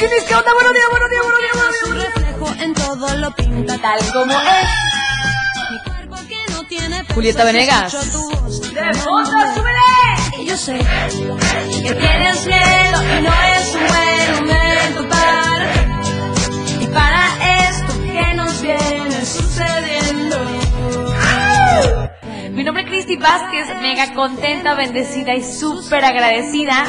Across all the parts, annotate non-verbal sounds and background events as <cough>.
Chiquinis, ¿qué onda? Buenos días, buenos días, buenos días, buenos días. Su reflejo en todo lo pinta tal como es. Mi cuerpo que no tiene Julieta Venegas. ¡De fondo, súbele! Y yo sé que tienes miedo y no es un buen momento para ti. Y para esto que nos viene sucediendo. Mi nombre es Cristi Vázquez, mega contenta, bendecida y súper agradecida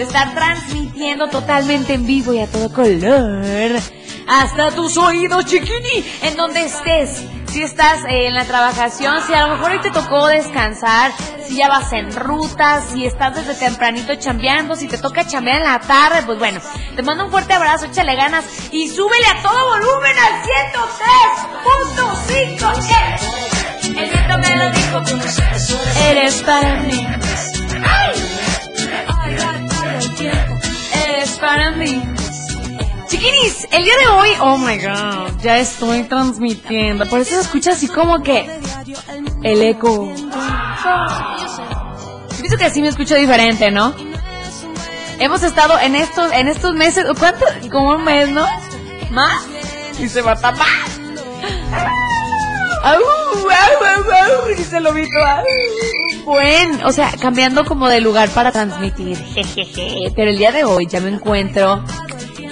de estar transmitiendo totalmente en vivo y a todo color hasta tus oídos, chiquini, en donde estés. Si estás eh, en la trabajación, si a lo mejor hoy te tocó descansar, si ya vas en ruta, si estás desde tempranito chambeando, si te toca chambear en la tarde, pues bueno, te mando un fuerte abrazo, échale ganas y súbele a todo volumen al 103.5. El viento me lo dijo, eres para mí. Ay, para mí. Chiquinis, el día de hoy, oh my god, ya estoy transmitiendo. Por eso se escucha así como que el eco. Pienso que así me escucho diferente, ¿no? Hemos estado en estos, en estos meses, ¿cuánto? Como un mes, ¿no? ¿Más? Y se va a tapar. ¡Au! ¡Au, au, au! Dice Lobito. Buen, o sea, cambiando como de lugar para transmitir. Jejeje. <laughs> Pero el día de hoy ya me encuentro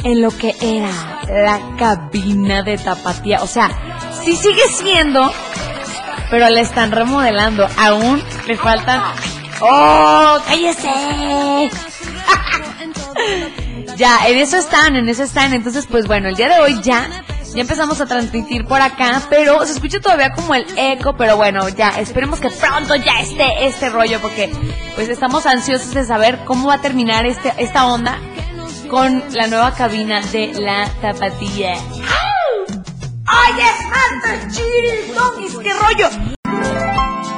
en lo que era la cabina de tapatía. O sea, sí sigue siendo, pero le están remodelando. Aún le faltan. ¡Oh! ¡Cállese! ya, en eso están, en eso están. Entonces, pues bueno, el día de hoy ya. Ya empezamos a transmitir por acá, pero se escucha todavía como el eco, pero bueno, ya, esperemos que pronto ya esté este rollo, porque pues estamos ansiosos de saber cómo va a terminar este, esta onda con la nueva cabina de la tapatía. ¡Ay, es Master Chiridonis! ¡Qué rollo!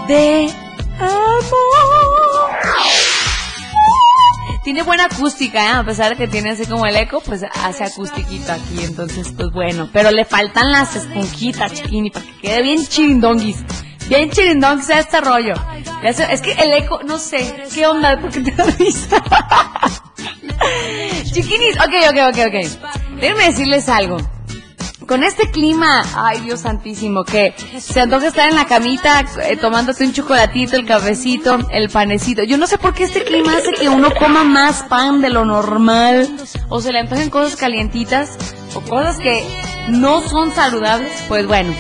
De amor. Tiene buena acústica, ¿eh? a pesar de que tiene así como el eco, pues hace acustiquito aquí, entonces pues bueno. Pero le faltan las esponjitas, chiquini, para que quede bien chirindonguis. Bien chirindonguis a este rollo. Es que el eco, no sé, ¿qué onda? ¿Por qué te da risa? <laughs> Chiquinis, ok, ok, ok, ok. Déjenme decirles algo. Con este clima, ay Dios santísimo, que se antoja estar en la camita eh, tomándote un chocolatito, el cafecito, el panecito. Yo no sé por qué este clima hace que uno coma más pan de lo normal, o se le antojen cosas calientitas, o cosas que no son saludables. Pues bueno,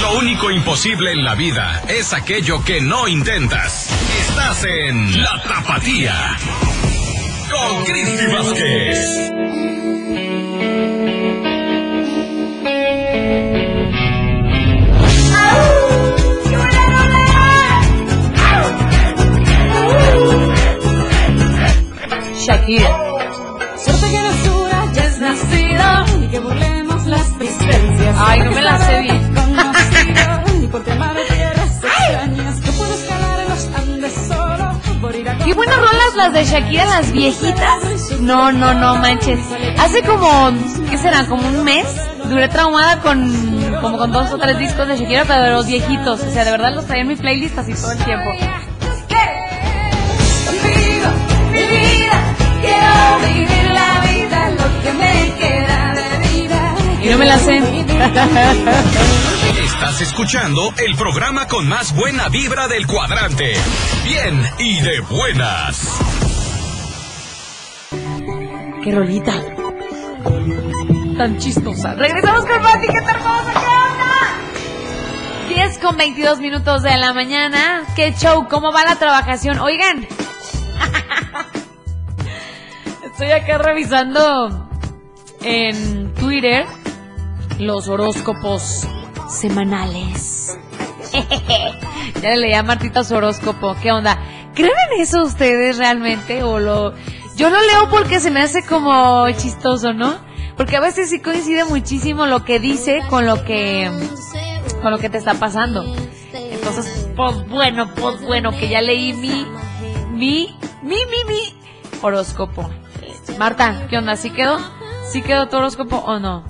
Lo único imposible en la vida es aquello que no intentas. Estás en La Tapatía. Con Cristi Vázquez. Shakira. Suerte que ya es nacida y que burlemos las distancias. Ay, no me la sé bien. Ni por tierras extrañas, puedo escalar los Andes solo por ir a Qué buenas rolas las de Shakira, las viejitas. No, no, no manches. Hace como, ¿qué será? Como un mes. Duré traumada con, como con dos o tres discos de Shakira, pero de los viejitos. O sea, de verdad los traía en mi playlist así todo el tiempo. Vivir la vida, lo que me queda de vida. Y no me la sé. Estás escuchando el programa con más buena vibra del cuadrante. Bien y de buenas. ¡Qué rolita! Tan chistosa. Regresamos con Pati, qué hermosa, ¿qué onda? 10 con 22 minutos de la mañana. ¿Qué show? ¿Cómo va la trabajación? Oigan. Estoy acá revisando en Twitter los horóscopos semanales. <laughs> ya le leía a Martita su horóscopo. ¿Qué onda? ¿Creen en eso ustedes realmente? ¿O lo.? Yo lo leo porque se me hace como chistoso, ¿no? Porque a veces sí coincide muchísimo lo que dice con lo que. con lo que te está pasando. Entonces, pues bueno, pues bueno, que ya leí mi. mi. mi, mi, mi horóscopo. Marta, ¿qué onda? ¿Sí quedó? ¿Sí quedó tu horóscopo o no?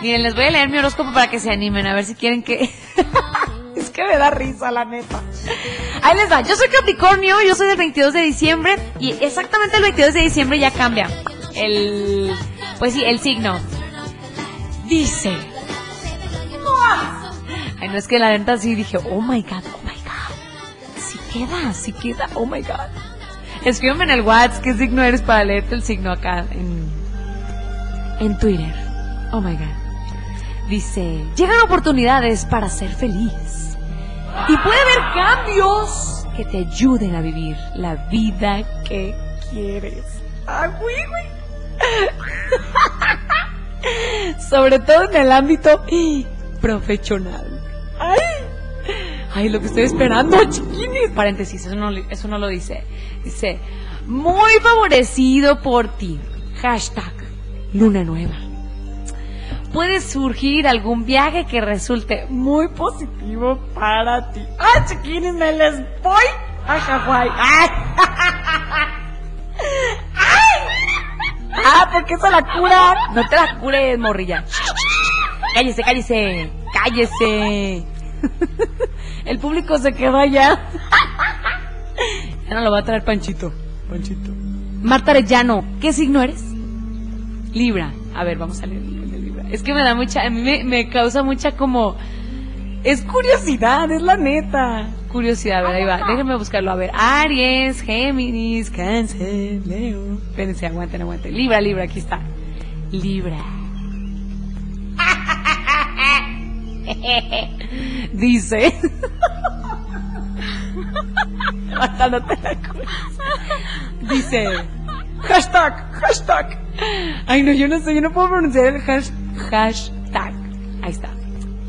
Miren, les voy a leer mi horóscopo para que se animen, a ver si quieren que... <laughs> es que me da risa, la neta. Ahí les va, yo soy Capricornio, yo soy del 22 de diciembre y exactamente el 22 de diciembre ya cambia el... Pues sí, el signo. Dice... Ay, no es que la neta sí dije, oh my god, oh my god. Sí queda, sí queda, oh my god. Escríbeme en el WhatsApp qué signo eres para leerte el signo acá en, en Twitter. Oh my god. Dice, llegan oportunidades para ser feliz. Y puede haber cambios que te ayuden a vivir la vida que quieres. ¡Ay, güey, güey! <laughs> Sobre todo en el ámbito profesional. ¡Ay! Ay, lo que estoy esperando, chiquinis. Paréntesis, eso no, eso no lo dice. Dice, muy favorecido por ti. Hashtag luna nueva. Puede surgir algún viaje que resulte muy positivo para ti. ¡Ah, chiquinis, me les voy a Hawái! ¡Ay! <laughs> ¡Ay! ¡Ah, porque eso la cura! No te la cures, morrilla. Cállese, cállese, cállese. <laughs> El público se quedó allá. Ya no lo va a traer Panchito. Panchito. Marta Arellano, ¿qué signo eres? Libra. A ver, vamos a leer Libra. Es que me da mucha, a mí me, me causa mucha como... Es curiosidad, es la neta. Curiosidad, a ver, ahí va. Déjenme buscarlo. A ver, Aries, Géminis, Cáncer, Leo. Espérense, aguanten, aguanten. Libra, Libra, aquí está. Libra. <laughs> Dice. <laughs> Hasta no te la cuentes. Dice. Hashtag, hashtag. Ay, no, yo no sé, yo no puedo pronunciar el hash- hashtag. Ahí está.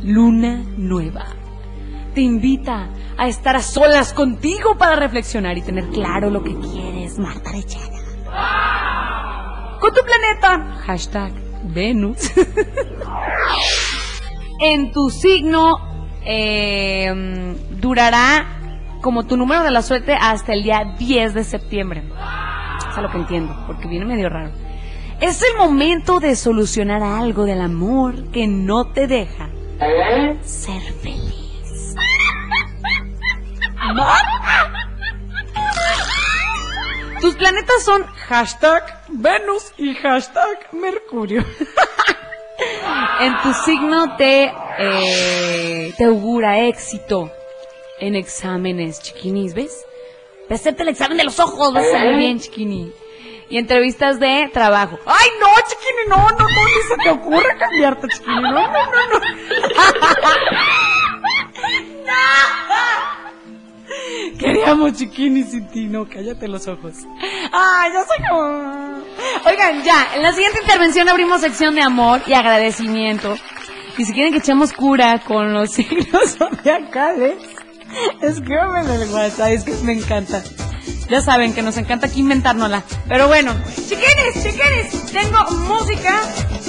Luna nueva. Te invita a estar a solas contigo para reflexionar y tener claro lo que quieres, Marta Arellana. Con tu planeta. Hashtag Venus. <laughs> en tu signo eh, durará como tu número de la suerte hasta el día 10 de septiembre. Es a lo que entiendo, porque viene medio raro. Es el momento de solucionar algo del amor que no te deja ser feliz. <laughs> Tus planetas son hashtag Venus y hashtag Mercurio. <laughs> <laughs> en tu signo te, eh, te augura éxito en exámenes, chiquinis, ¿ves? Acepta el examen de los ojos, vas a salir bien, chiquini. Y entrevistas de trabajo. ¡Ay, no, chiquini! No, no, no, ni se te ocurre cambiarte, chiquini. No, no, no, no. <laughs> Queríamos chiquini sin ti, no, cállate los ojos. ¡Ay, ya sé cómo! Oigan, ya, en la siguiente intervención abrimos sección de amor y agradecimiento. Y si quieren que echemos cura con los <laughs> signos zodiacales, escríbanme en el WhatsApp, es que me encanta. Ya saben que nos encanta aquí inventárnosla. Pero bueno, chiquines, chiquines, tengo música.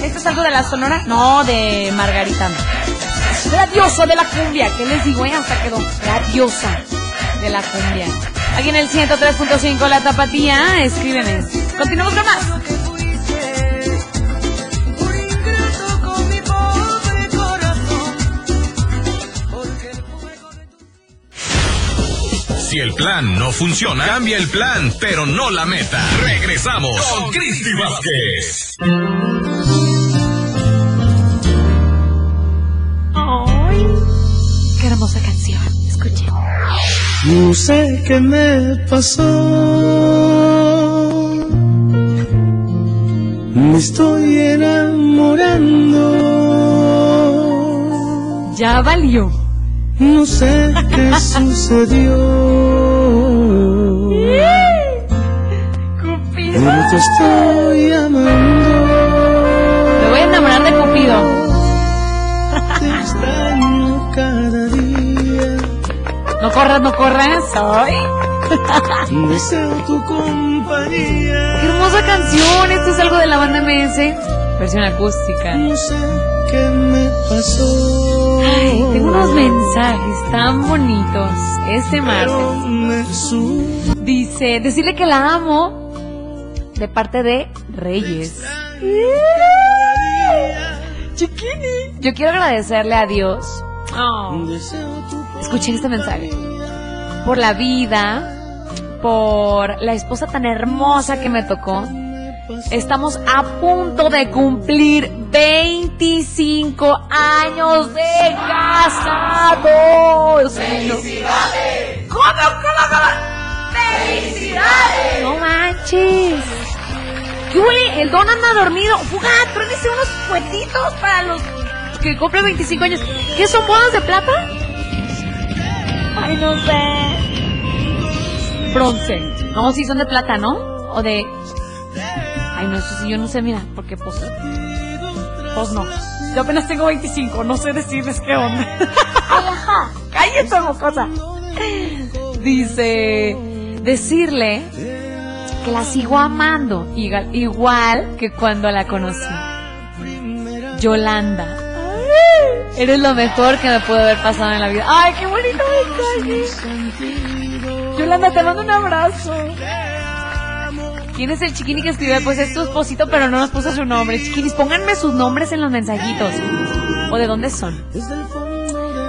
¿Esto es algo de la sonora? No, de Margarita. La diosa de la cumbia, ¿qué les digo? eh? Hasta quedó. La diosa de la cumbia. Aquí en el 103.5 La Tapatía, escríbeme. Continuamos con más. Si el plan no funciona, cambia el plan, pero no la meta. Regresamos con Cristi Vázquez. Ay. hermosa canción. Escuchen. No sé qué me pasó. Me estoy enamorando. Ya valió. No sé qué <laughs> sucedió. Cupido. Pero te estoy amando. Me voy a enamorar de Cupido. Te extraño cada. No corras, no corras. Ay. <laughs> Deseo tu compañía. Qué hermosa canción. Esto es algo de la banda MS. Versión acústica. No sé qué me pasó. Ay, tengo unos mensajes tan bonitos este martes. Dice, decirle que la amo de parte de Reyes. Chiquini. Yo quiero agradecerle a Dios. Oh. Escuchen este mensaje. Por la vida, por la esposa tan hermosa que me tocó. Estamos a punto de cumplir 25 años de casados. ¡Felicidades! ¿Cómo ¡Felicidades! No manches. ¿Qué huele? El don anda dormido. Fugat, préndese unos cuetitos para los que cumplen 25 años. ¿Qué son bodas de plata? Ay, no sé. Bronce. No, sí son de plata, ¿no? O de... Ay, no, eso sí, yo no sé, mira, porque pues... Pues no. Yo apenas tengo 25, no sé decirles qué onda. Ay, ajá. Cállate, mocosa. Dice... Decirle que la sigo amando, igual, igual que cuando la conocí. Yolanda. Eres lo mejor que me pudo haber pasado en la vida. ¡Ay, qué bonito mensaje! Yolanda, te mando un abrazo. ¿Quién es el chiquini que escribió? Pues es tu esposito, pero no nos puso su nombre. Chiquinis, pónganme sus nombres en los mensajitos. ¿O de dónde son?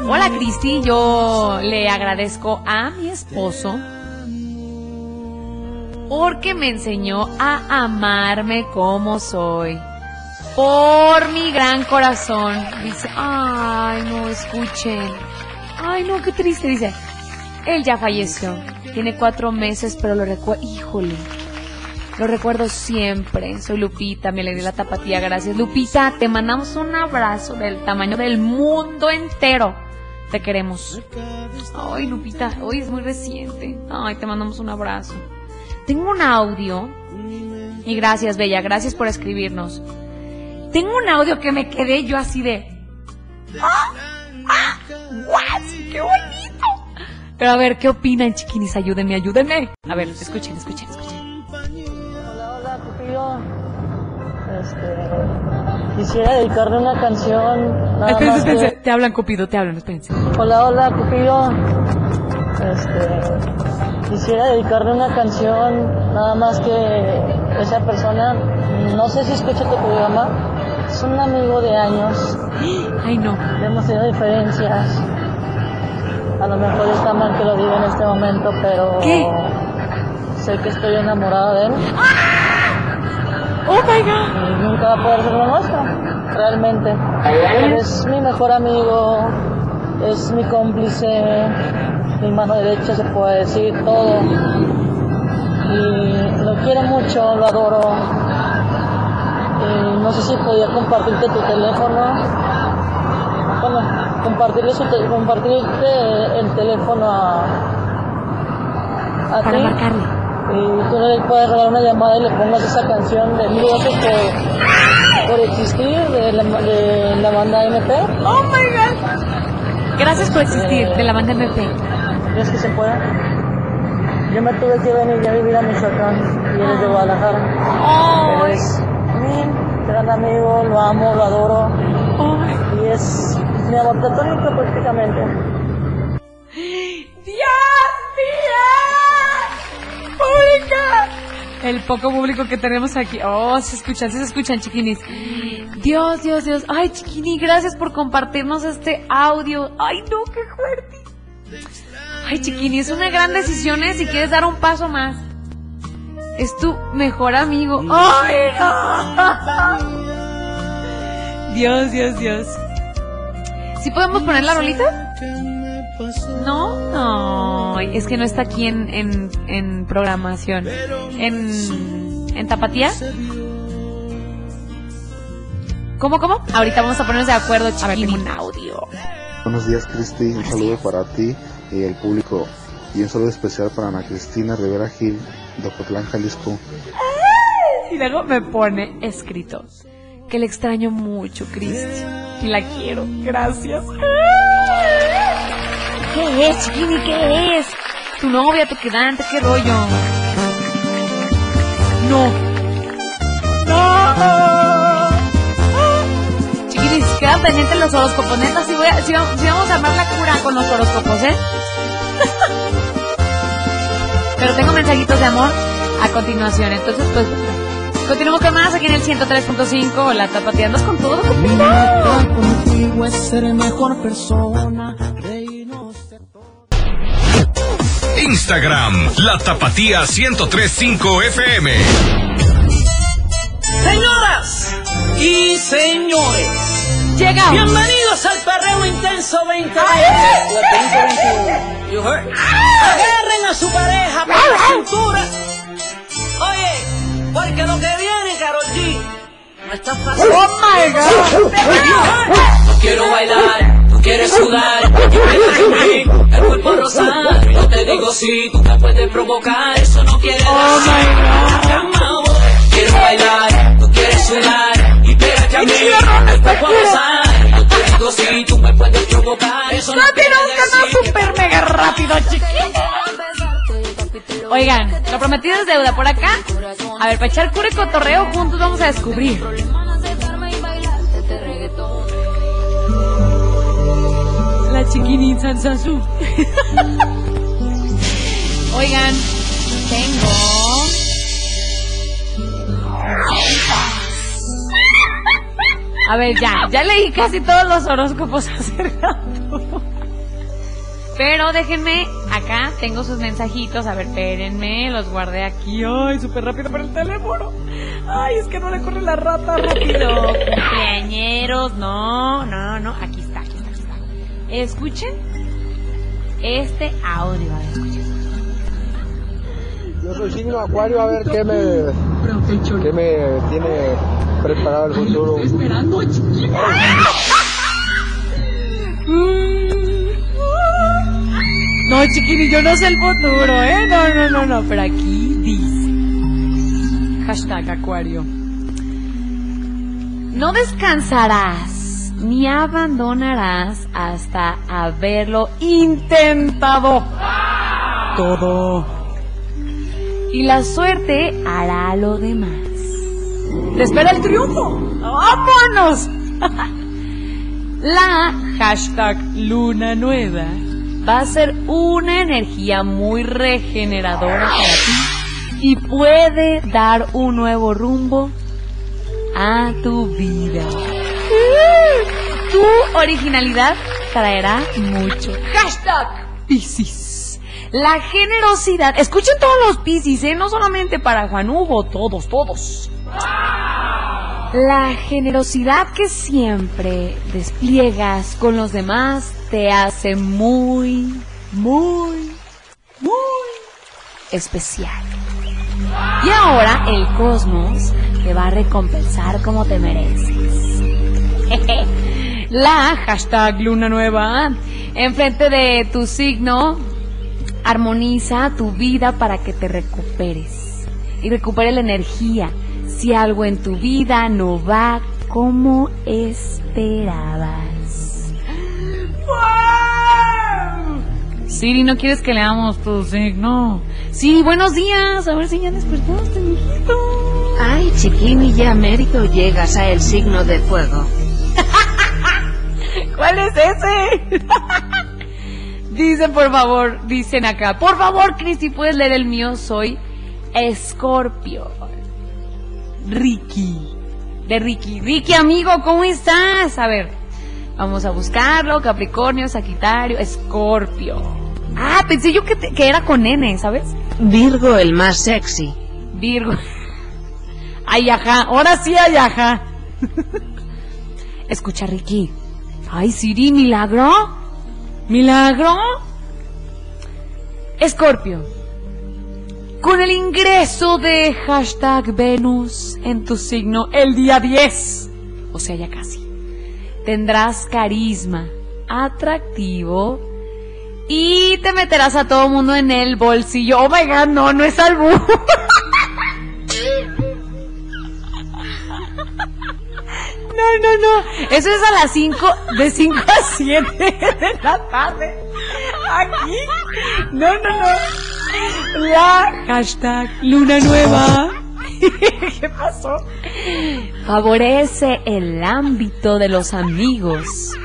Hola, Cristi. Yo le agradezco a mi esposo porque me enseñó a amarme como soy. Por mi gran corazón. Dice, ay, no, escuchen. Ay, no, qué triste. Dice, él ya falleció. Tiene cuatro meses, pero lo recuerdo. Híjole. Lo recuerdo siempre. Soy Lupita, me le di la tapatía. Gracias, Lupita. Te mandamos un abrazo del tamaño del mundo entero. Te queremos. Ay, Lupita, hoy es muy reciente. Ay, te mandamos un abrazo. Tengo un audio. Y gracias, Bella, gracias por escribirnos. Tengo un audio que me quedé yo así de. ¡Ah! ¡Ah! ¡What! ¡Qué bonito! Pero a ver, ¿qué opinan, chiquinis? Ayúdenme, ayúdenme. A ver, escuchen, escuchen, escuchen. Hola, hola, Cupido. Este, quisiera dedicarle una canción. Nada Espérense, más espérense. que- Te hablan, Cupido, te hablan, espérense. Hola, hola, Cupido. Este, quisiera dedicarle una canción. Nada más que esa persona, no sé si escucha tu programa, es un amigo de años. Ay, no. Hemos tenido diferencias. A lo mejor está mal que lo diga en este momento, pero ¿Qué? sé que estoy enamorada de él. Oh my god. y nunca va a poder ser lo nuestro, realmente. Él es mi mejor amigo, es mi cómplice, mi mano derecha se puede decir todo. Y lo quiero mucho, lo adoro. No sé si podía compartirte tu teléfono. Bueno, compartirle su te- compartirte el teléfono a, a Para ti marcarle. y tú le puedes regalar una llamada y le pongas esa canción de mil gracias por, por existir de la, de la banda MP. Oh my god. Gracias por existir, de la banda MP. ¿Crees que se pueda? Yo me tuve que venir ya a vivir a Michoacán y él es de Guadalajara. Oh, Él es mi gran amigo, lo amo, lo adoro y es mi amor platónico prácticamente. ¡Dios mío! ¡Pública! El poco público que tenemos aquí. Oh, se escuchan, se escuchan, chiquinis. Dios, Dios, Dios. Ay, chiquini, gracias por compartirnos este audio. Ay, no, qué fuerte. Ay, chiquini, es una gran decisión, ¿eh? Si quieres dar un paso más. Es tu mejor amigo. ¡Ay, no! <laughs> Dios, Dios, Dios. ¿Sí podemos poner la rolita? ¿No? No, es que no está aquí en, en, en programación. En, en Tapatía. ¿Cómo, cómo? Ahorita vamos a ponernos de acuerdo, A ver, tengo un audio. Buenos días, Cristi. Un saludo para ti y el público. Y un saludo especial para Ana Cristina Rivera Gil, de Ocotlán, Jalisco. Y luego me pone escrito que le extraño mucho, Cristi. Y la quiero. Gracias. ¿Qué es, Chiquini? ¿Qué es? Tu novia, tu quedante, qué rollo. No. No. Chiquinis, quedan pendientes los horóscopos. Neta, si, voy a- vamos, si vamos a armar la cura con los horóscopos, ¿eh? <laughs> Pero tengo mensajitos de amor a continuación. Entonces, pues, continuamos con más aquí en el 103.5. La tapatía andas con todo. Contigo es ser mejor persona. Instagram, La Tapatía 1035 FM. Señoras y señores, Llega. bienvenidos al perreo intenso 2020. o el 2021. A su pareja por la cintura. Oye, porque lo que viene, Karol G, no está fácil. Oh my God. No quiero bailar, tú quieres sudar, el cuerpo rosado. Yo te digo sí, tú me puedes provocar, eso no quiere Oh decir my cama, Quiero bailar, tú quieres sudar, y pégate a mí, el cuerpo rosado. Yo te digo sí, tú me puedes provocar, eso no No quiere decir súper mega rápido, chiquito. Oigan, lo prometido es deuda por acá. A ver, para echar cura y cotorreo juntos vamos a descubrir. La chiquini Sansazú. <laughs> Oigan, tengo. A ver, ya, ya leí casi todos los horóscopos <laughs> acerca. Pero déjenme, acá tengo sus mensajitos. A ver, espérenme, los guardé aquí. Ay, súper rápido por el teléfono. Ay, es que no le corre la rata rápido. Cumpleañeros, no, no, no. Aquí está, aquí está, aquí está. Escuchen este audio. A ver, escuchen. Yo soy signo Acuario, a ver qué me, qué me tiene preparado el futuro. <laughs> No, chiquini, yo no sé el futuro, ¿eh? No, no, no, no. Pero aquí dice. Hashtag Acuario. No descansarás ni abandonarás hasta haberlo intentado todo. Y la suerte hará lo demás. Te espera el triunfo. ¡Vámonos! <laughs> La hashtag luna nueva va a ser una energía muy regeneradora para ti y puede dar un nuevo rumbo a tu vida. Tu originalidad traerá mucho. Hashtag Piscis. La generosidad. Escuchen todos los Piscis, ¿eh? No solamente para Juan Hugo, todos, todos. La generosidad que siempre despliegas con los demás te hace muy, muy, muy especial. Y ahora el cosmos te va a recompensar como te mereces. <laughs> La hashtag luna nueva enfrente de tu signo armoniza tu vida para que te recuperes y recupere la energía si algo en tu vida no va como esperabas. Siri, ¿no quieres que leamos tu signo? Sí, buenos días. A ver si ya despertaste, mijito. Ay, chiquini, ya mérito llegas a el signo de fuego. <laughs> ¿Cuál es ese? <laughs> dicen, por favor, dicen acá. Por favor, Cristi, ¿puedes leer el mío? Soy Escorpio. Ricky. De Ricky. Ricky, amigo, ¿cómo estás? A ver, vamos a buscarlo. Capricornio, Sagitario, Escorpio. Ah, pensé yo que, te- que era con N, ¿sabes? Virgo el más sexy. Virgo. <laughs> Ay, ajá. Ahora sí, ay, ajá. <laughs> Escucha, Ricky. Ay, Siri, milagro. Milagro. Escorpio. Con el ingreso de hashtag Venus en tu signo el día 10, o sea, ya casi, tendrás carisma, atractivo y te meterás a todo mundo en el bolsillo. Oh my god, no, no es albú. <laughs> No, no, no. Eso es a las 5, de 5 a 7 de la tarde. Aquí. No, no, no. La hashtag luna nueva. <laughs> ¿Qué pasó? Favorece el ámbito de los amigos.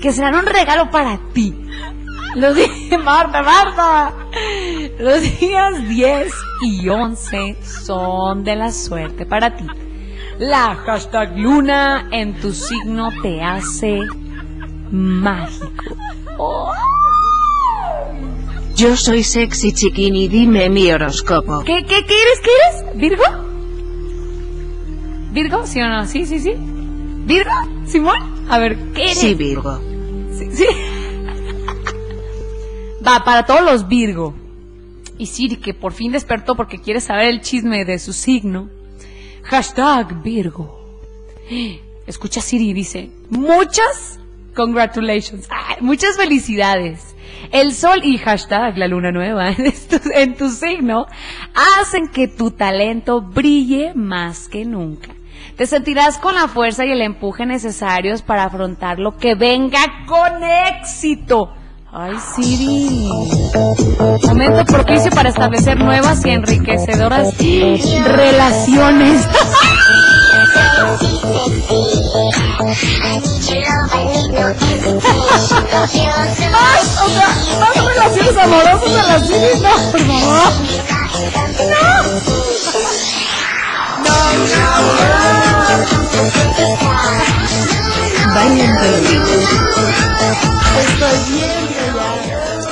Que serán un regalo para ti. Los días, <laughs> Marta, Marta. Los días 10 y 11 son de la suerte para ti. La hashtag luna en tu signo te hace mágico. Oh. Yo soy sexy chiquini, dime mi horóscopo. ¿Qué, qué, qué eres? ¿Qué eres? ¿Virgo? ¿Virgo? ¿Sí o no? Sí, sí, sí. ¿Virgo? ¿Simón? A ver, ¿qué eres? Sí, Virgo. Sí, sí. Va, para todos los Virgo. Y Siri, que por fin despertó porque quiere saber el chisme de su signo. Hashtag Virgo. Escucha Siri, dice, muchas congratulations, Ay, muchas felicidades. El sol y hashtag la luna nueva en tu, en tu signo hacen que tu talento brille más que nunca. Te sentirás con la fuerza y el empuje necesarios para afrontar lo que venga con éxito. Ay, Siri. Momento propicio para establecer nuevas y enriquecedoras relaciones. Ay, o sea, más relaciones amorosas a la Siri, no, por favor.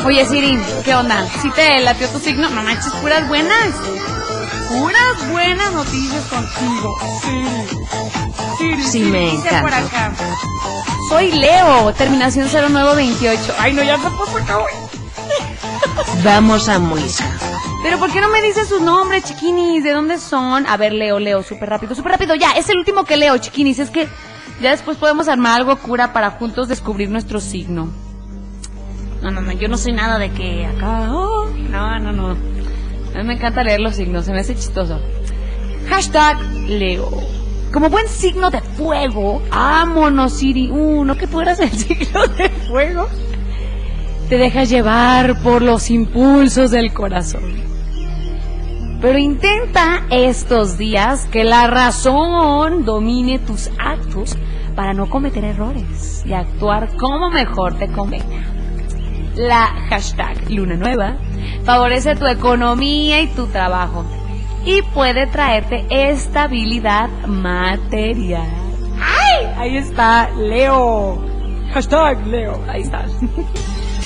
Oye, Siri, ¿qué onda? ¿Sí te latió tu signo? No manches, puras buenas. Puras buenas noticias contigo. Siri. Siri, Sí, Siri, me dice encanta. por acá. Soy Leo, terminación 0928. Ay, no, ya se puso acá, güey. <laughs> Vamos a Muisca. Pero ¿por qué no me dices sus nombres, chiquinis? ¿De dónde son? A ver, Leo, Leo, súper rápido, súper rápido. Ya, es el último que leo, chiquinis. Es que ya después podemos armar algo cura para juntos descubrir nuestro signo. No, no, no, yo no soy nada de que acá... oh, no, no, no. A mí me encanta leer los signos, se me hace chistoso. Hashtag Leo. Como buen signo de fuego, vámonos, Siri. Uh, no que fueras el <laughs> signo de fuego. Te dejas llevar por los impulsos del corazón. Pero intenta estos días que la razón domine tus actos para no cometer errores y actuar como mejor te convenga. La hashtag Luna Nueva favorece tu economía y tu trabajo y puede traerte estabilidad material. ¡Ay! Ahí está, Leo. Hashtag Leo. Ahí está.